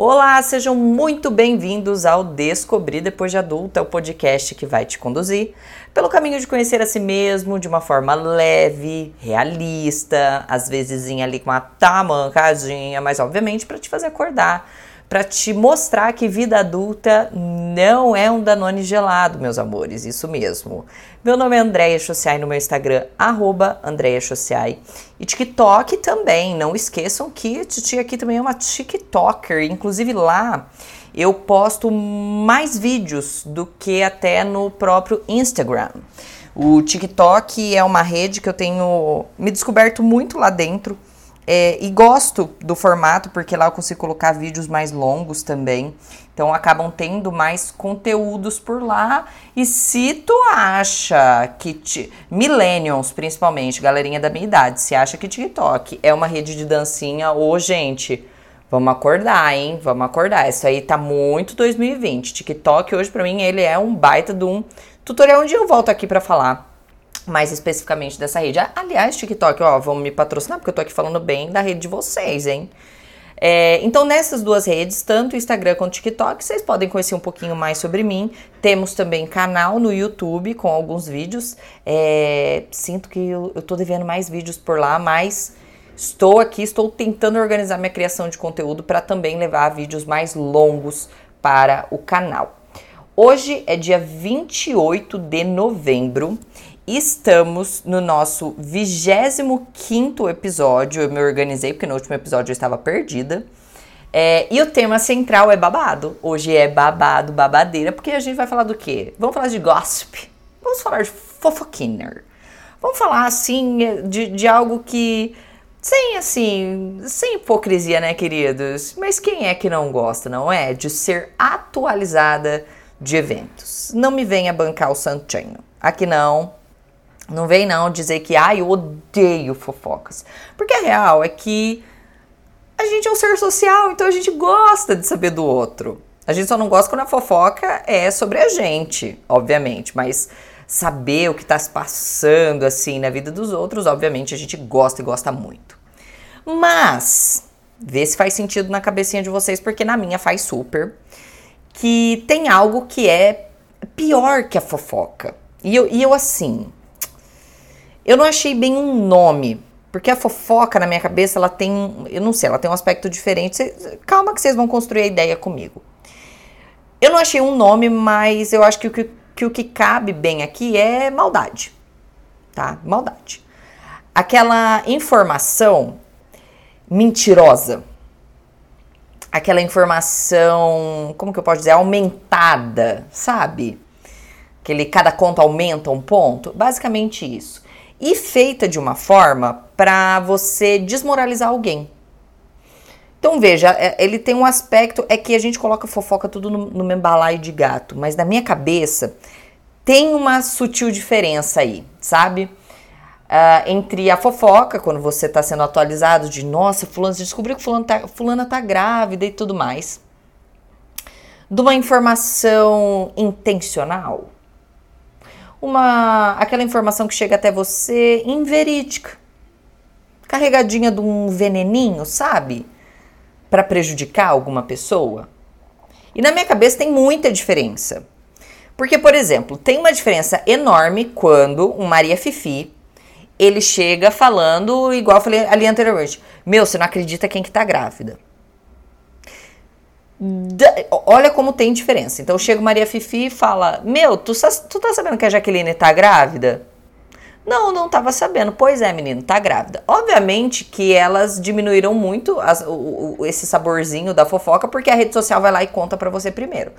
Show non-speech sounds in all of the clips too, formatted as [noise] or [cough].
Olá, sejam muito bem-vindos ao Descobrir Depois de Adulta, o podcast que vai te conduzir pelo caminho de conhecer a si mesmo de uma forma leve, realista, às vezes ali com uma tamancadinha, mas obviamente para te fazer acordar para te mostrar que vida adulta não é um Danone gelado, meus amores, isso mesmo. Meu nome é Andréia Chociai no meu Instagram, arroba Andréia Chociai. E TikTok também, não esqueçam que Titi aqui também é uma TikToker, inclusive lá eu posto mais vídeos do que até no próprio Instagram. O TikTok é uma rede que eu tenho me descoberto muito lá dentro é, e gosto do formato porque lá eu consigo colocar vídeos mais longos também. Então acabam tendo mais conteúdos por lá. E se tu acha que. Te, millennials, principalmente, galerinha da minha idade, se acha que TikTok é uma rede de dancinha, ô gente. Vamos acordar, hein? Vamos acordar. Isso aí tá muito 2020. TikTok hoje para mim ele é um baita de um tutorial onde eu volto aqui para falar mais especificamente dessa rede. Aliás, TikTok, ó, vamos me patrocinar, porque eu tô aqui falando bem da rede de vocês, hein? É, então, nessas duas redes, tanto Instagram quanto TikTok, vocês podem conhecer um pouquinho mais sobre mim. Temos também canal no YouTube com alguns vídeos. É, sinto que eu, eu tô devendo mais vídeos por lá, mas estou aqui, estou tentando organizar minha criação de conteúdo para também levar vídeos mais longos para o canal. Hoje é dia 28 de novembro Estamos no nosso 25 episódio. Eu me organizei porque no último episódio eu estava perdida. É, e o tema central é babado. Hoje é babado, babadeira, porque a gente vai falar do quê? Vamos falar de gossip. Vamos falar de fofoquiner. Vamos falar assim de, de algo que. Sem assim, sem hipocrisia, né, queridos? Mas quem é que não gosta, não é? De ser atualizada de eventos. Não me venha bancar o santinho. Aqui não, não vem não dizer que, ah, eu odeio fofocas. Porque a real é que a gente é um ser social, então a gente gosta de saber do outro. A gente só não gosta quando a fofoca é sobre a gente, obviamente, mas saber o que está se passando assim na vida dos outros, obviamente a gente gosta e gosta muito. Mas vê se faz sentido na cabecinha de vocês, porque na minha faz super. Que tem algo que é pior que a fofoca. E eu, e eu assim, eu não achei bem um nome, porque a fofoca na minha cabeça ela tem, eu não sei, ela tem um aspecto diferente. calma que vocês vão construir a ideia comigo. Eu não achei um nome, mas eu acho que o que, que, o que cabe bem aqui é maldade, tá? Maldade. Aquela informação mentirosa, aquela informação, como que eu posso dizer, aumentada, sabe? Aquele cada conta aumenta um ponto, basicamente isso e feita de uma forma para você desmoralizar alguém. Então veja, é, ele tem um aspecto é que a gente coloca fofoca tudo no, no mesmo balaio de gato, mas na minha cabeça tem uma sutil diferença aí, sabe? Uh, entre a fofoca, quando você está sendo atualizado de nossa, fulano, você descobriu que fulano tá, fulana tá grávida e tudo mais, de uma informação intencional, uma aquela informação que chega até você inverídica, carregadinha de um veneninho, sabe? Para prejudicar alguma pessoa. E na minha cabeça tem muita diferença. Porque, por exemplo, tem uma diferença enorme quando um Maria Fifi ele chega falando, igual eu falei ali anteriormente, meu, você não acredita quem que tá grávida olha como tem diferença. Então chega Maria Fifi e fala: Meu, tu, tu tá sabendo que a Jaqueline tá grávida? Não, não tava sabendo. Pois é, menino, tá grávida. Obviamente que elas diminuíram muito as, o, o, esse saborzinho da fofoca, porque a rede social vai lá e conta para você primeiro.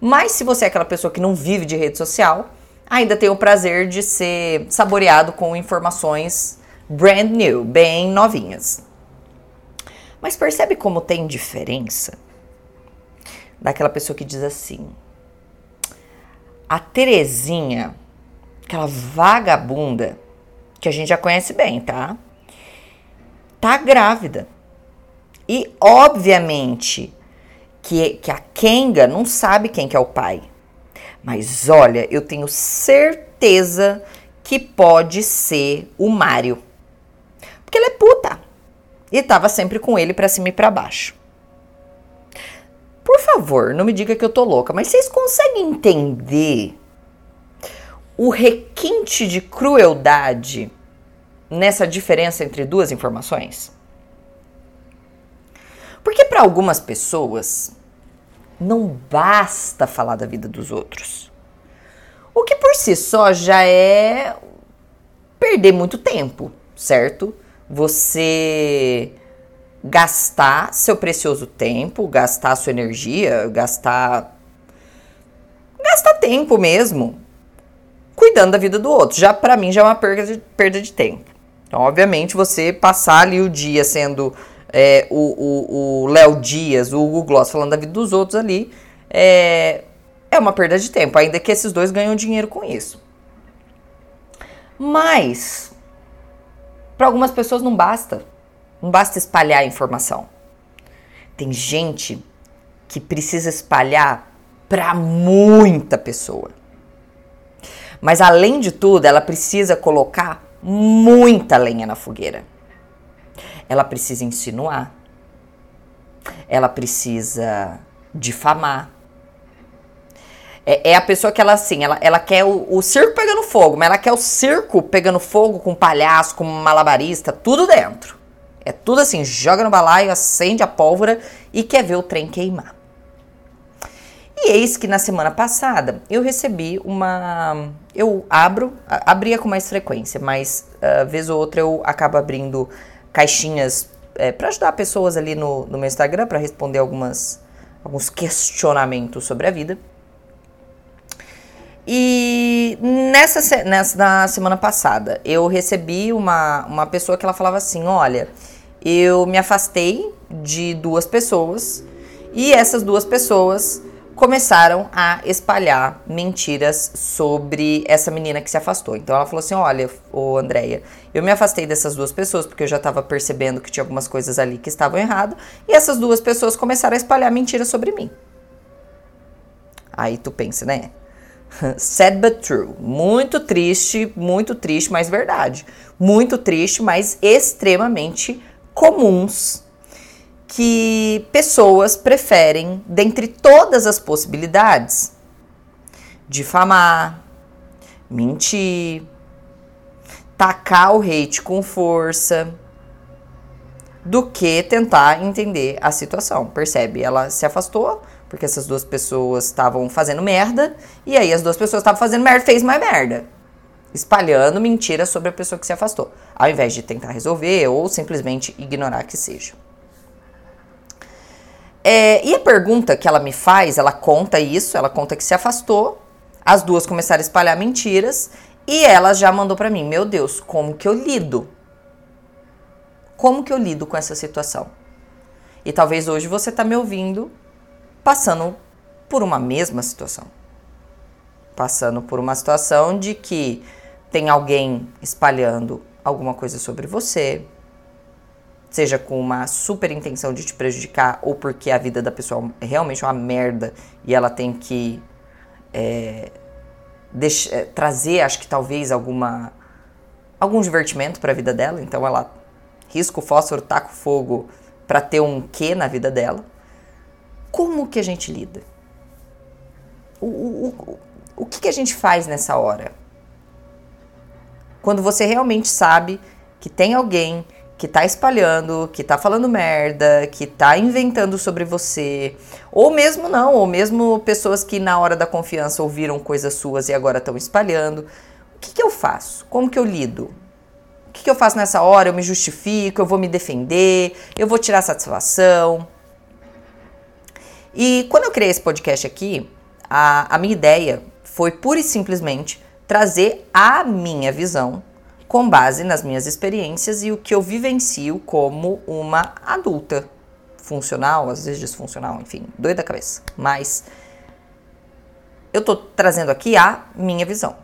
Mas se você é aquela pessoa que não vive de rede social, ainda tem o prazer de ser saboreado com informações brand new, bem novinhas. Mas percebe como tem diferença? Daquela pessoa que diz assim: a Terezinha, aquela vagabunda, que a gente já conhece bem, tá? Tá grávida. E obviamente que, que a Kenga não sabe quem que é o pai. Mas olha, eu tenho certeza que pode ser o Mário. Porque ele é puta. E tava sempre com ele para cima e para baixo. Favor, não me diga que eu tô louca, mas vocês conseguem entender o requinte de crueldade nessa diferença entre duas informações? Porque para algumas pessoas não basta falar da vida dos outros. O que por si só já é perder muito tempo, certo? Você gastar seu precioso tempo, gastar sua energia, gastar gastar tempo mesmo cuidando da vida do outro. Já para mim já é uma perda de, perda de tempo. Então, obviamente, você passar ali o dia sendo é, o Léo Dias, o Hugo Gloss falando da vida dos outros ali, é, é uma perda de tempo, ainda que esses dois ganham dinheiro com isso. Mas, para algumas pessoas não basta. Não basta espalhar a informação. Tem gente que precisa espalhar para muita pessoa. Mas além de tudo, ela precisa colocar muita lenha na fogueira. Ela precisa insinuar. Ela precisa difamar. É, é, a pessoa que ela assim, ela, ela quer o, o, circo pegando fogo, mas ela quer o circo pegando fogo com palhaço, com malabarista, tudo dentro. É tudo assim, joga no balaio, acende a pólvora e quer ver o trem queimar. E eis que na semana passada eu recebi uma. Eu abro, abria com mais frequência, mas uh, vez ou outra eu acabo abrindo caixinhas é, para ajudar pessoas ali no, no meu Instagram para responder algumas, alguns questionamentos sobre a vida. E nessa, nessa na semana passada eu recebi uma, uma pessoa que ela falava assim: olha, eu me afastei de duas pessoas e essas duas pessoas começaram a espalhar mentiras sobre essa menina que se afastou. Então ela falou assim: Olha, ô Andréia, eu me afastei dessas duas pessoas porque eu já estava percebendo que tinha algumas coisas ali que estavam erradas, e essas duas pessoas começaram a espalhar mentiras sobre mim. Aí tu pensa, né? [laughs] Sad but true. Muito triste, muito triste, mas verdade. Muito triste, mas extremamente comuns que pessoas preferem, dentre todas as possibilidades, difamar, mentir, tacar o hate com força, do que tentar entender a situação. Percebe? Ela se afastou porque essas duas pessoas estavam fazendo merda e aí as duas pessoas estavam fazendo merda, fez mais merda. Espalhando mentiras sobre a pessoa que se afastou, ao invés de tentar resolver ou simplesmente ignorar que seja. É, e a pergunta que ela me faz, ela conta isso, ela conta que se afastou, as duas começaram a espalhar mentiras e ela já mandou para mim: Meu Deus, como que eu lido? Como que eu lido com essa situação? E talvez hoje você tá me ouvindo passando por uma mesma situação. Passando por uma situação de que tem alguém espalhando alguma coisa sobre você, seja com uma super intenção de te prejudicar ou porque a vida da pessoa é realmente uma merda e ela tem que é, deixa, é, trazer, acho que talvez alguma algum divertimento para a vida dela, então ela risca o fósforo, taca o fogo para ter um quê na vida dela. Como que a gente lida? O, o, o, o que, que a gente faz nessa hora? Quando você realmente sabe que tem alguém que tá espalhando, que tá falando merda, que tá inventando sobre você, ou mesmo não, ou mesmo pessoas que na hora da confiança ouviram coisas suas e agora estão espalhando. O que, que, eu faço? Como que eu lido? O que, que eu faço nessa hora? Eu me justifico, eu vou me defender, eu vou tirar satisfação. E quando eu criei esse podcast aqui, a, a minha ideia foi pura e simplesmente trazer a minha visão com base nas minhas experiências e o que eu vivencio como uma adulta funcional, às vezes disfuncional, enfim, doida da cabeça. Mas eu tô trazendo aqui a minha visão.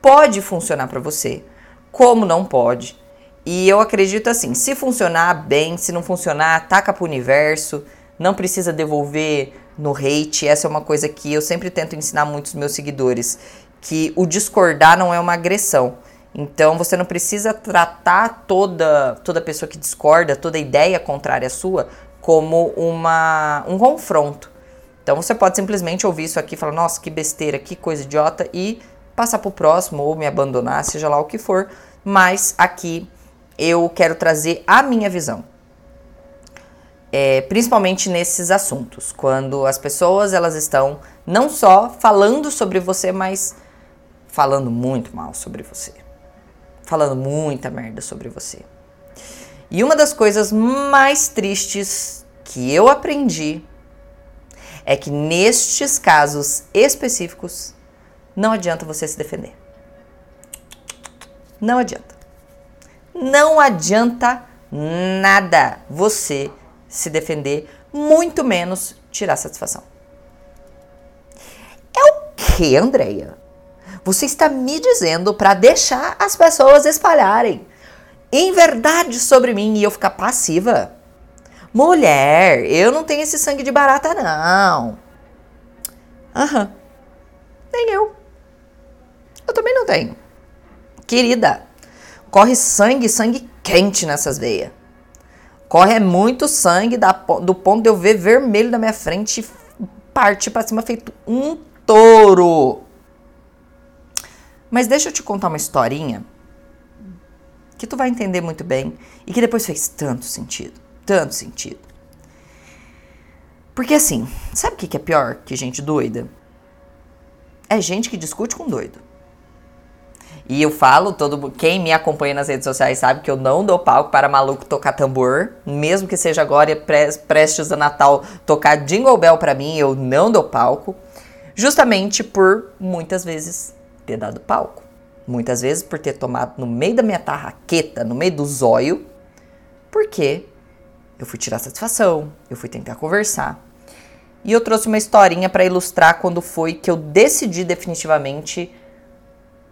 Pode funcionar para você, como não pode. E eu acredito assim, se funcionar bem, se não funcionar, taca pro universo, não precisa devolver no hate. Essa é uma coisa que eu sempre tento ensinar muitos meus seguidores, que o discordar não é uma agressão então você não precisa tratar toda toda pessoa que discorda, toda ideia contrária à sua como uma um confronto. Então você pode simplesmente ouvir isso aqui e falar, nossa, que besteira, que coisa idiota, e passar pro próximo ou me abandonar, seja lá o que for. Mas aqui eu quero trazer a minha visão. É, principalmente nesses assuntos, quando as pessoas elas estão não só falando sobre você, mas falando muito mal sobre você, falando muita merda sobre você. E uma das coisas mais tristes que eu aprendi é que nestes casos específicos não adianta você se defender. Não adianta. Não adianta nada você se defender, muito menos tirar satisfação. É o que, Andreia? Você está me dizendo para deixar as pessoas espalharem em verdade sobre mim e eu ficar passiva? Mulher, eu não tenho esse sangue de barata, não. Aham. Nem eu. Eu também não tenho. Querida, corre sangue, sangue quente nessas veias. Corre muito sangue da, do ponto de eu ver vermelho na minha frente e parte pra cima feito um touro. Mas deixa eu te contar uma historinha que tu vai entender muito bem e que depois fez tanto sentido, tanto sentido. Porque assim, sabe o que é pior que gente doida? É gente que discute com doido. E eu falo, todo quem me acompanha nas redes sociais sabe que eu não dou palco para maluco tocar tambor, mesmo que seja agora prestes a Natal tocar Jingle Bell para mim, eu não dou palco, justamente por muitas vezes ter dado palco. Muitas vezes por ter tomado no meio da minha tarraqueta, no meio do zóio, porque eu fui tirar satisfação, eu fui tentar conversar. E eu trouxe uma historinha para ilustrar quando foi que eu decidi definitivamente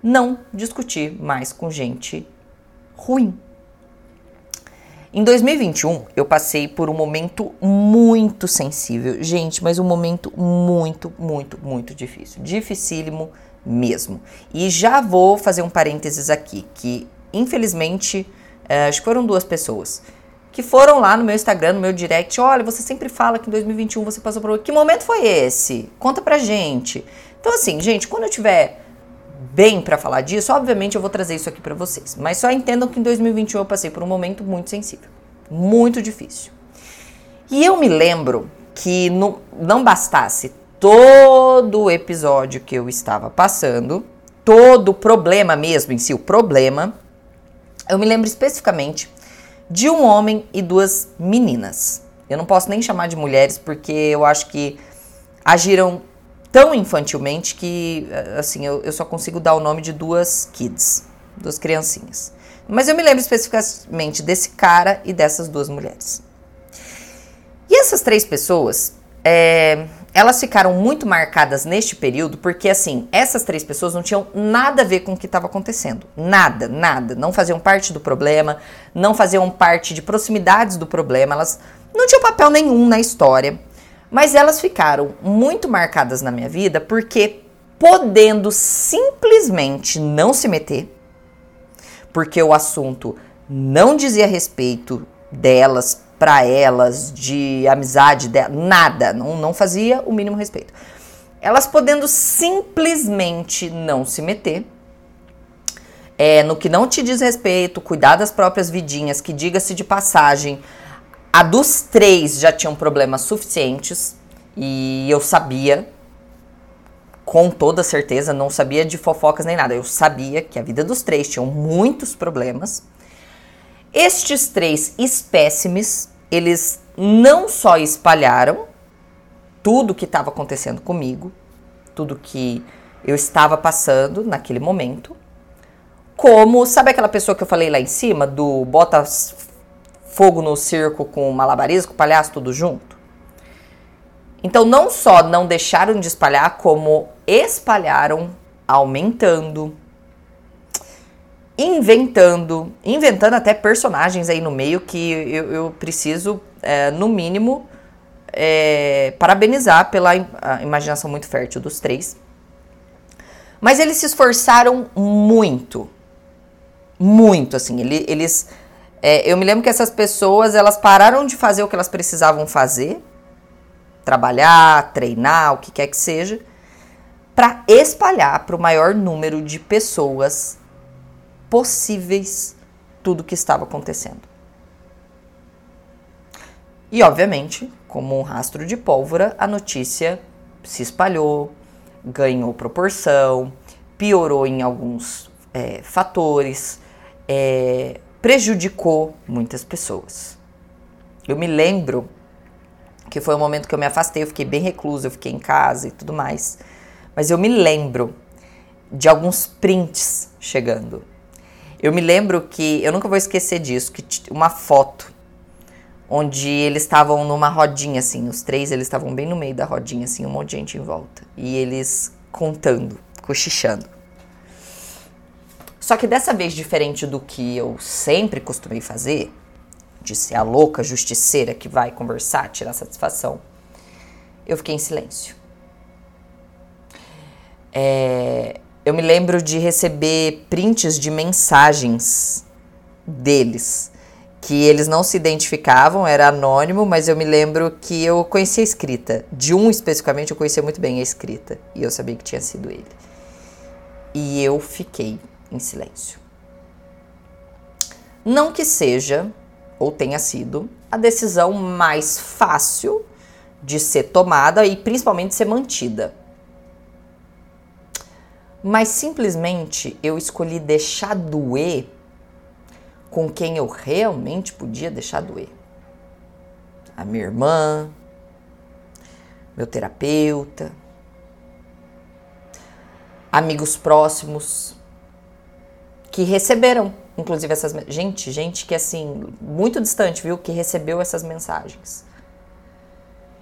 não discutir mais com gente ruim. Em 2021, eu passei por um momento muito sensível. Gente, mas um momento muito, muito, muito difícil. Dificílimo mesmo. E já vou fazer um parênteses aqui, que infelizmente, é, acho que foram duas pessoas que foram lá no meu Instagram, no meu direct, olha, você sempre fala que em 2021 você passou por... Que momento foi esse? Conta pra gente. Então assim, gente, quando eu tiver bem para falar disso, obviamente eu vou trazer isso aqui para vocês. Mas só entendam que em 2021 eu passei por um momento muito sensível, muito difícil. E eu me lembro que no, não bastasse todo o episódio que eu estava passando, todo o problema mesmo em si, o problema, eu me lembro especificamente de um homem e duas meninas. Eu não posso nem chamar de mulheres porque eu acho que agiram tão infantilmente que, assim, eu, eu só consigo dar o nome de duas kids, duas criancinhas. Mas eu me lembro especificamente desse cara e dessas duas mulheres. E essas três pessoas, é, elas ficaram muito marcadas neste período porque, assim, essas três pessoas não tinham nada a ver com o que estava acontecendo. Nada, nada. Não faziam parte do problema, não faziam parte de proximidades do problema, elas não tinham papel nenhum na história. Mas elas ficaram muito marcadas na minha vida porque, podendo simplesmente não se meter, porque o assunto não dizia respeito delas, para elas, de amizade dela, nada, não, não fazia o mínimo respeito. Elas podendo simplesmente não se meter, é, no que não te diz respeito, cuidar das próprias vidinhas, que diga-se de passagem, a dos três já tinham problemas suficientes e eu sabia, com toda certeza, não sabia de fofocas nem nada. Eu sabia que a vida dos três tinham muitos problemas. Estes três espécimes, eles não só espalharam tudo que estava acontecendo comigo, tudo que eu estava passando naquele momento, como, sabe aquela pessoa que eu falei lá em cima, do bota fogo no circo com malabarismo, palhaço tudo junto. Então, não só não deixaram de espalhar, como espalharam, aumentando, inventando, inventando até personagens aí no meio que eu, eu preciso, é, no mínimo, é, parabenizar pela imaginação muito fértil dos três. Mas eles se esforçaram muito, muito, assim, eles é, eu me lembro que essas pessoas, elas pararam de fazer o que elas precisavam fazer trabalhar, treinar, o que quer que seja, para espalhar para o maior número de pessoas possíveis tudo o que estava acontecendo. E, obviamente, como um rastro de pólvora, a notícia se espalhou, ganhou proporção, piorou em alguns é, fatores, é, prejudicou muitas pessoas. Eu me lembro que foi o momento que eu me afastei, eu fiquei bem reclusa, eu fiquei em casa e tudo mais. Mas eu me lembro de alguns prints chegando. Eu me lembro que, eu nunca vou esquecer disso, que uma foto onde eles estavam numa rodinha assim, os três eles estavam bem no meio da rodinha assim, um monte de gente em volta e eles contando, cochichando. Só que dessa vez diferente do que eu sempre costumei fazer, de ser a louca justiceira que vai conversar, tirar satisfação, eu fiquei em silêncio. É, eu me lembro de receber prints de mensagens deles que eles não se identificavam, era anônimo, mas eu me lembro que eu conhecia a escrita. De um especificamente eu conhecia muito bem a escrita e eu sabia que tinha sido ele. E eu fiquei em silêncio. Não que seja ou tenha sido a decisão mais fácil de ser tomada e principalmente ser mantida. Mas simplesmente eu escolhi deixar doer com quem eu realmente podia deixar doer. A minha irmã, meu terapeuta, amigos próximos que receberam, inclusive essas gente, gente que assim, muito distante, viu, que recebeu essas mensagens.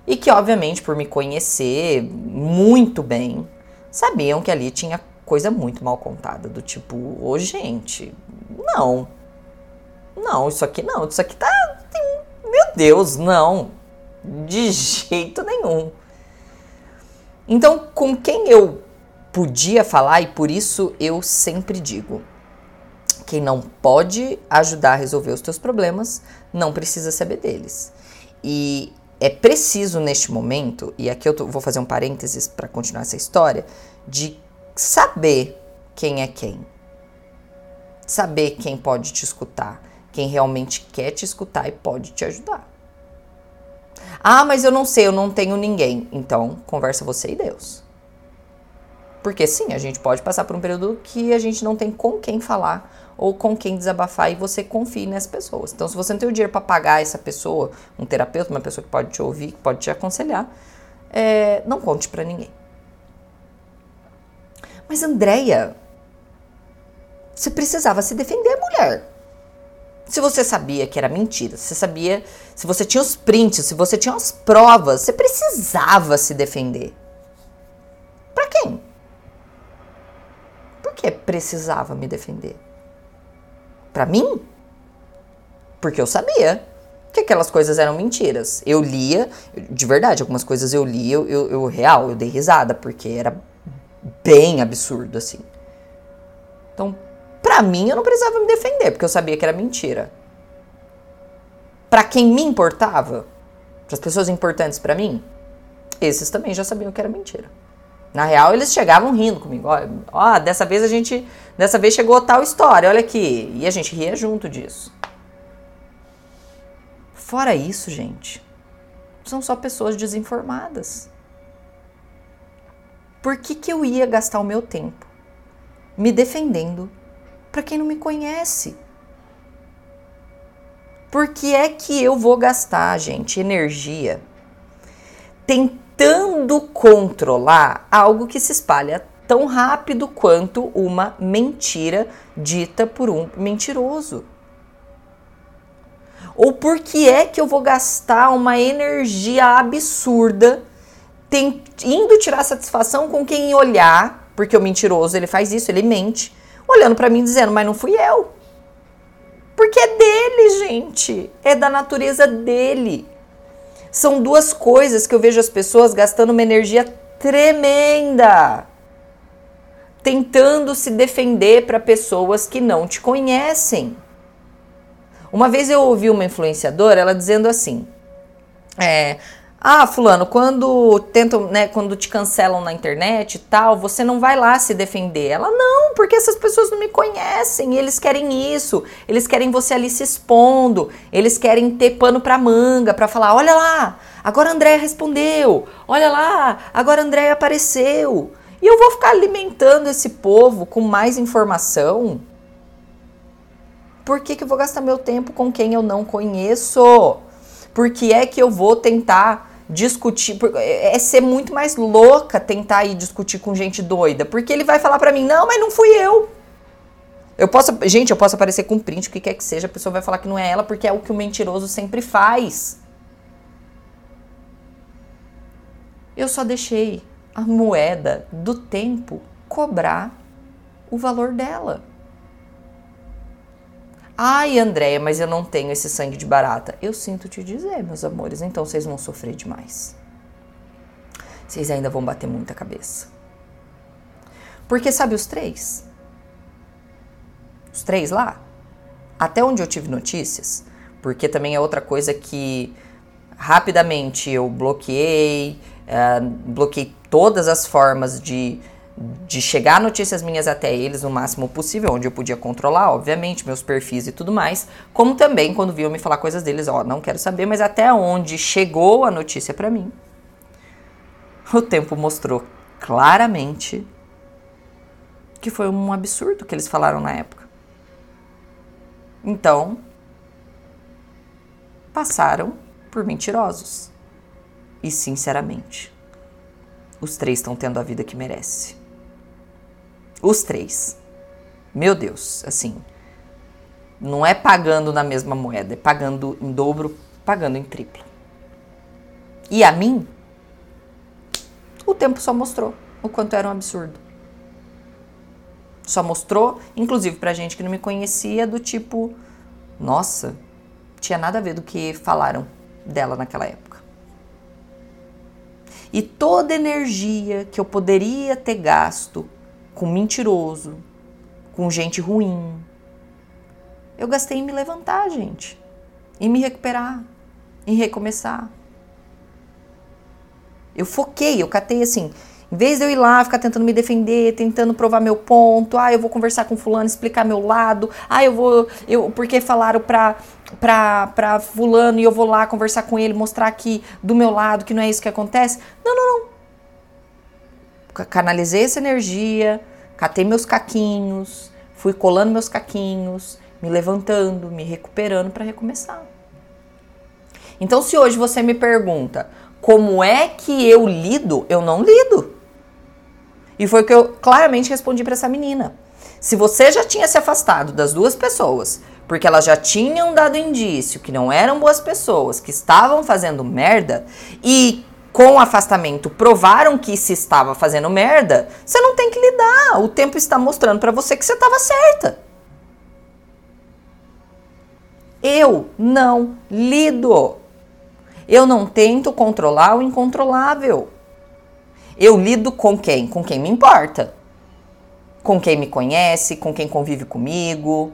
E que obviamente por me conhecer muito bem, sabiam que ali tinha coisa muito mal contada, do tipo, ô oh, gente, não, não, isso aqui não, isso aqui tá. Tem, meu Deus, não. De jeito nenhum. Então, com quem eu podia falar, e por isso eu sempre digo: quem não pode ajudar a resolver os teus problemas, não precisa saber deles. E é preciso neste momento, e aqui eu tô, vou fazer um parênteses para continuar essa história, de saber quem é quem. Saber quem pode te escutar quem realmente quer te escutar e pode te ajudar. Ah, mas eu não sei, eu não tenho ninguém. Então, conversa você e Deus. Porque sim, a gente pode passar por um período que a gente não tem com quem falar ou com quem desabafar e você confie nessas pessoas. Então, se você não tem o dinheiro para pagar essa pessoa, um terapeuta, uma pessoa que pode te ouvir, que pode te aconselhar, é, não conte para ninguém. Mas, Andréia, você precisava se defender, mulher. Se você sabia que era mentira, se você sabia, se você tinha os prints, se você tinha as provas, você precisava se defender. Para quem? Por que precisava me defender? Para mim? Porque eu sabia que aquelas coisas eram mentiras. Eu lia, de verdade, algumas coisas eu lia, eu, eu, eu real, eu dei risada, porque era bem absurdo assim. Então, para mim, eu não precisava me defender, porque eu sabia que era mentira. Para quem me importava, as pessoas importantes para mim, esses também já sabiam que era mentira. Na real, eles chegavam rindo comigo. Ó, ó, dessa vez a gente. Dessa vez chegou tal história, olha aqui. E a gente ria junto disso. Fora isso, gente, são só pessoas desinformadas. Por que, que eu ia gastar o meu tempo me defendendo para quem não me conhece. Por que é que eu vou gastar, gente, energia tentando controlar algo que se espalha tão rápido quanto uma mentira dita por um mentiroso? Ou por que é que eu vou gastar uma energia absurda indo tirar satisfação com quem olhar, porque o mentiroso ele faz isso, ele mente, olhando para mim dizendo, mas não fui eu. Porque é dele, gente. É da natureza dele. São duas coisas que eu vejo as pessoas gastando uma energia tremenda tentando se defender para pessoas que não te conhecem. Uma vez eu ouvi uma influenciadora ela dizendo assim: é, Ah, fulano, quando tentam, né, quando te cancelam na internet e tal, você não vai lá se defender. Ela não, porque essas pessoas não me conhecem, eles querem isso, eles querem você ali se expondo, eles querem ter pano pra manga, pra falar, olha lá, agora a respondeu, olha lá, agora a apareceu. E eu vou ficar alimentando esse povo com mais informação? Por que, que eu vou gastar meu tempo com quem eu não conheço? Por que é que eu vou tentar discutir, é, é ser muito mais louca tentar ir discutir com gente doida, porque ele vai falar para mim, não, mas não fui eu. Eu posso, gente, eu posso aparecer com print, o que quer que seja, a pessoa vai falar que não é ela, porque é o que o mentiroso sempre faz. Eu só deixei a moeda do tempo cobrar o valor dela. Ai, Andréia, mas eu não tenho esse sangue de barata. Eu sinto te dizer, meus amores, então vocês vão sofrer demais. Vocês ainda vão bater muita cabeça. Porque sabe os três? Os três lá? Até onde eu tive notícias, porque também é outra coisa que rapidamente eu bloqueei, uh, bloqueei todas as formas de de chegar notícias minhas até eles no máximo possível, onde eu podia controlar, obviamente, meus perfis e tudo mais, como também quando viam me falar coisas deles, ó, não quero saber, mas até onde chegou a notícia para mim, o tempo mostrou claramente que foi um absurdo que eles falaram na época. Então, passaram por mentirosos. E sinceramente, os três estão tendo a vida que merece. Os três. Meu Deus, assim. Não é pagando na mesma moeda, é pagando em dobro, pagando em triplo. E a mim, o tempo só mostrou o quanto era um absurdo. Só mostrou, inclusive pra gente que não me conhecia, do tipo, nossa, tinha nada a ver do que falaram dela naquela época. E toda energia que eu poderia ter gasto com mentiroso, com gente ruim. Eu gastei em me levantar, gente, em me recuperar, em recomeçar. Eu foquei, eu catei assim, em vez de eu ir lá ficar tentando me defender, tentando provar meu ponto, ah, eu vou conversar com fulano, explicar meu lado, ah, eu vou, eu porque falaram pra, pra, pra fulano e eu vou lá conversar com ele, mostrar aqui do meu lado que não é isso que acontece. Não, não, não canalizei essa energia, catei meus caquinhos, fui colando meus caquinhos, me levantando, me recuperando para recomeçar. Então, se hoje você me pergunta como é que eu lido, eu não lido. E foi o que eu claramente respondi para essa menina. Se você já tinha se afastado das duas pessoas, porque elas já tinham dado indício que não eram boas pessoas, que estavam fazendo merda, e com afastamento provaram que se estava fazendo merda, você não tem que lidar. O tempo está mostrando para você que você estava certa. Eu não lido. Eu não tento controlar o incontrolável. Eu lido com quem? Com quem me importa. Com quem me conhece, com quem convive comigo.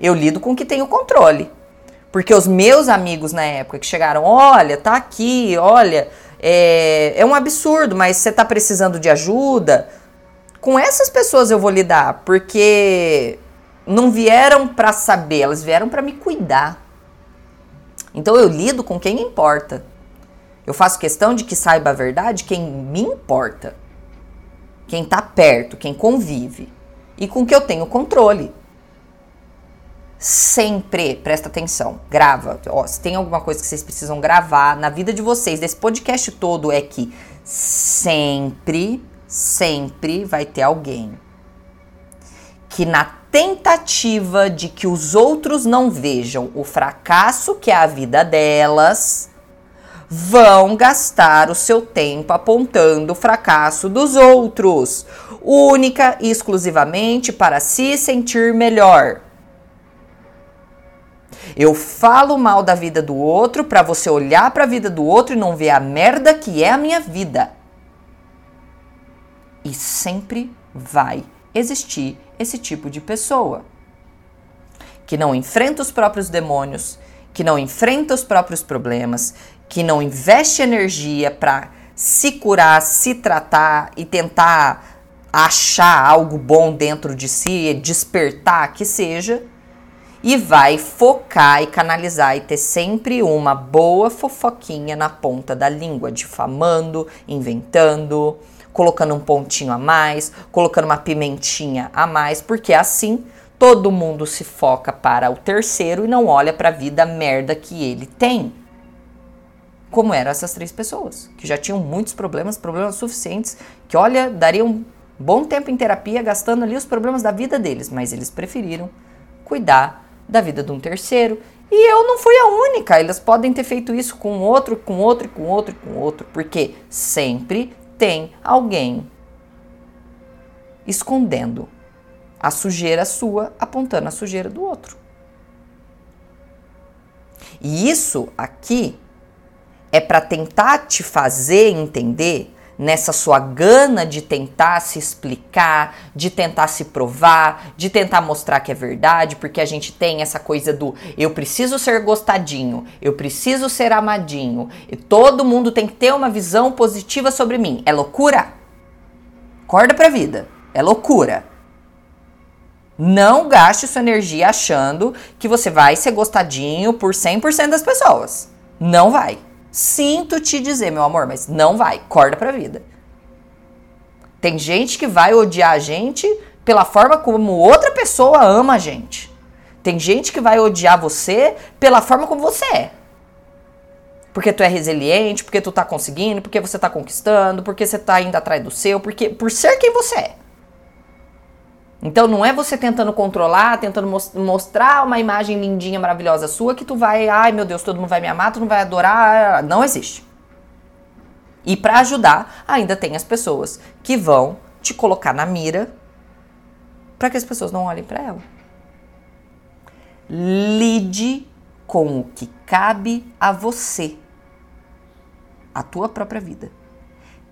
Eu lido com quem tem o controle. Porque os meus amigos na época que chegaram, olha, tá aqui, olha, é, é um absurdo, mas você está precisando de ajuda. Com essas pessoas eu vou lidar, porque não vieram para saber, elas vieram para me cuidar. Então eu lido com quem importa. Eu faço questão de que saiba a verdade quem me importa. Quem está perto, quem convive. E com que eu tenho controle sempre, presta atenção, grava. Ó, se tem alguma coisa que vocês precisam gravar na vida de vocês, desse podcast todo, é que sempre, sempre vai ter alguém que na tentativa de que os outros não vejam o fracasso que é a vida delas, vão gastar o seu tempo apontando o fracasso dos outros, única e exclusivamente para se sentir melhor. Eu falo mal da vida do outro para você olhar para a vida do outro e não ver a merda que é a minha vida. E sempre vai existir esse tipo de pessoa que não enfrenta os próprios demônios, que não enfrenta os próprios problemas, que não investe energia para se curar, se tratar e tentar achar algo bom dentro de si, despertar que seja, e vai focar e canalizar e ter sempre uma boa fofoquinha na ponta da língua, difamando, inventando, colocando um pontinho a mais, colocando uma pimentinha a mais, porque assim todo mundo se foca para o terceiro e não olha para a vida merda que ele tem. Como eram essas três pessoas, que já tinham muitos problemas, problemas suficientes, que olha, dariam bom tempo em terapia gastando ali os problemas da vida deles, mas eles preferiram cuidar da vida de um terceiro. E eu não fui a única, eles podem ter feito isso com outro, com outro, com outro, com outro, porque sempre tem alguém escondendo a sujeira sua, apontando a sujeira do outro. E isso aqui é para tentar te fazer entender nessa sua gana de tentar se explicar, de tentar se provar, de tentar mostrar que é verdade, porque a gente tem essa coisa do eu preciso ser gostadinho, eu preciso ser amadinho, e todo mundo tem que ter uma visão positiva sobre mim. É loucura? Acorda pra vida. É loucura. Não gaste sua energia achando que você vai ser gostadinho por 100% das pessoas. Não vai. Sinto te dizer, meu amor, mas não vai. Corda pra vida. Tem gente que vai odiar a gente pela forma como outra pessoa ama a gente. Tem gente que vai odiar você pela forma como você é. Porque tu é resiliente, porque tu tá conseguindo, porque você tá conquistando, porque você tá indo atrás do seu, porque por ser quem você é. Então não é você tentando controlar, tentando mostrar uma imagem lindinha, maravilhosa sua que tu vai, ai meu Deus, todo mundo vai me amar, tu não vai adorar. Não existe. E para ajudar, ainda tem as pessoas que vão te colocar na mira para que as pessoas não olhem para ela. Lide com o que cabe a você, a tua própria vida,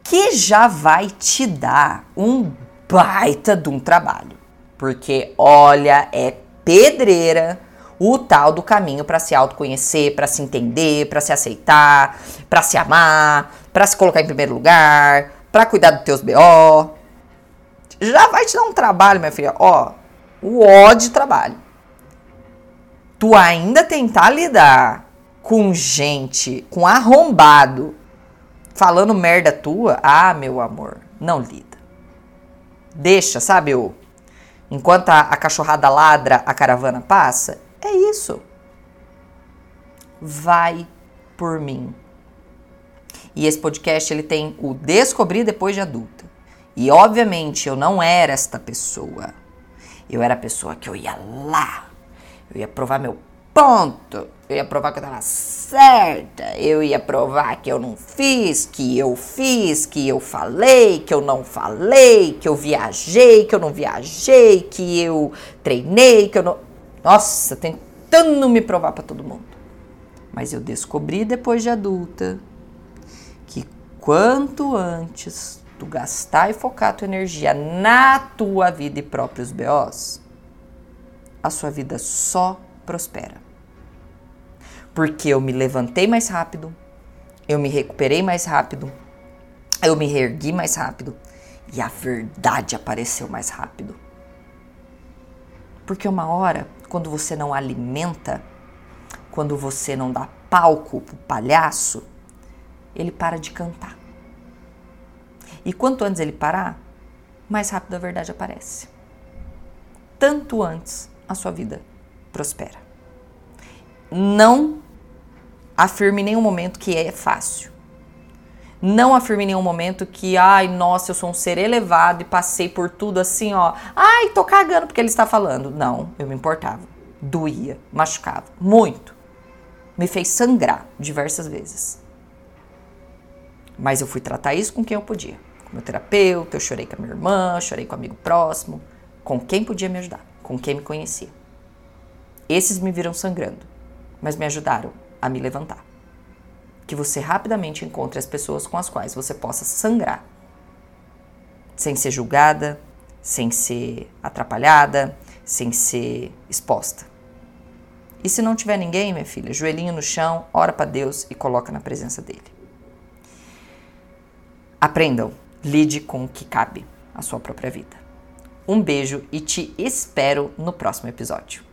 que já vai te dar um baita de um trabalho. Porque olha, é pedreira o tal do caminho para se autoconhecer, para se entender, para se aceitar, para se amar, para se colocar em primeiro lugar, para cuidar dos teus BO. Já vai te dar um trabalho, minha filha. Ó, o ó de trabalho. Tu ainda tentar lidar com gente, com arrombado, falando merda tua, ah, meu amor, não lida. Deixa, sabe, o Enquanto a, a cachorrada ladra, a caravana passa. É isso. Vai por mim. E esse podcast ele tem o descobrir depois de adulta. E obviamente eu não era esta pessoa. Eu era a pessoa que eu ia lá. Eu ia provar meu ponto. Eu ia provar que eu tava certa. Eu ia provar que eu não fiz, que eu fiz, que eu falei, que eu não falei, que eu viajei, que eu não viajei, que eu treinei, que eu não. Nossa, tentando me provar para todo mundo. Mas eu descobri depois de adulta que quanto antes tu gastar e focar tua energia na tua vida e próprios BOs, a sua vida só prospera. Porque eu me levantei mais rápido, eu me recuperei mais rápido, eu me reergui mais rápido e a verdade apareceu mais rápido. Porque uma hora, quando você não alimenta, quando você não dá palco pro palhaço, ele para de cantar. E quanto antes ele parar, mais rápido a verdade aparece. Tanto antes a sua vida prospera. Não afirme em nenhum momento que é fácil. Não afirme em nenhum momento que, ai, nossa, eu sou um ser elevado e passei por tudo assim, ó. Ai, tô cagando porque ele está falando. Não, eu me importava. Doía, machucava, muito. Me fez sangrar diversas vezes. Mas eu fui tratar isso com quem eu podia. Com meu terapeuta, eu chorei com a minha irmã, chorei com um amigo próximo, com quem podia me ajudar, com quem me conhecia. Esses me viram sangrando, mas me ajudaram a me levantar. Que você rapidamente encontre as pessoas com as quais você possa sangrar, sem ser julgada, sem ser atrapalhada, sem ser exposta. E se não tiver ninguém, minha filha, joelhinho no chão, ora para Deus e coloca na presença dele. Aprendam, lide com o que cabe à sua própria vida. Um beijo e te espero no próximo episódio.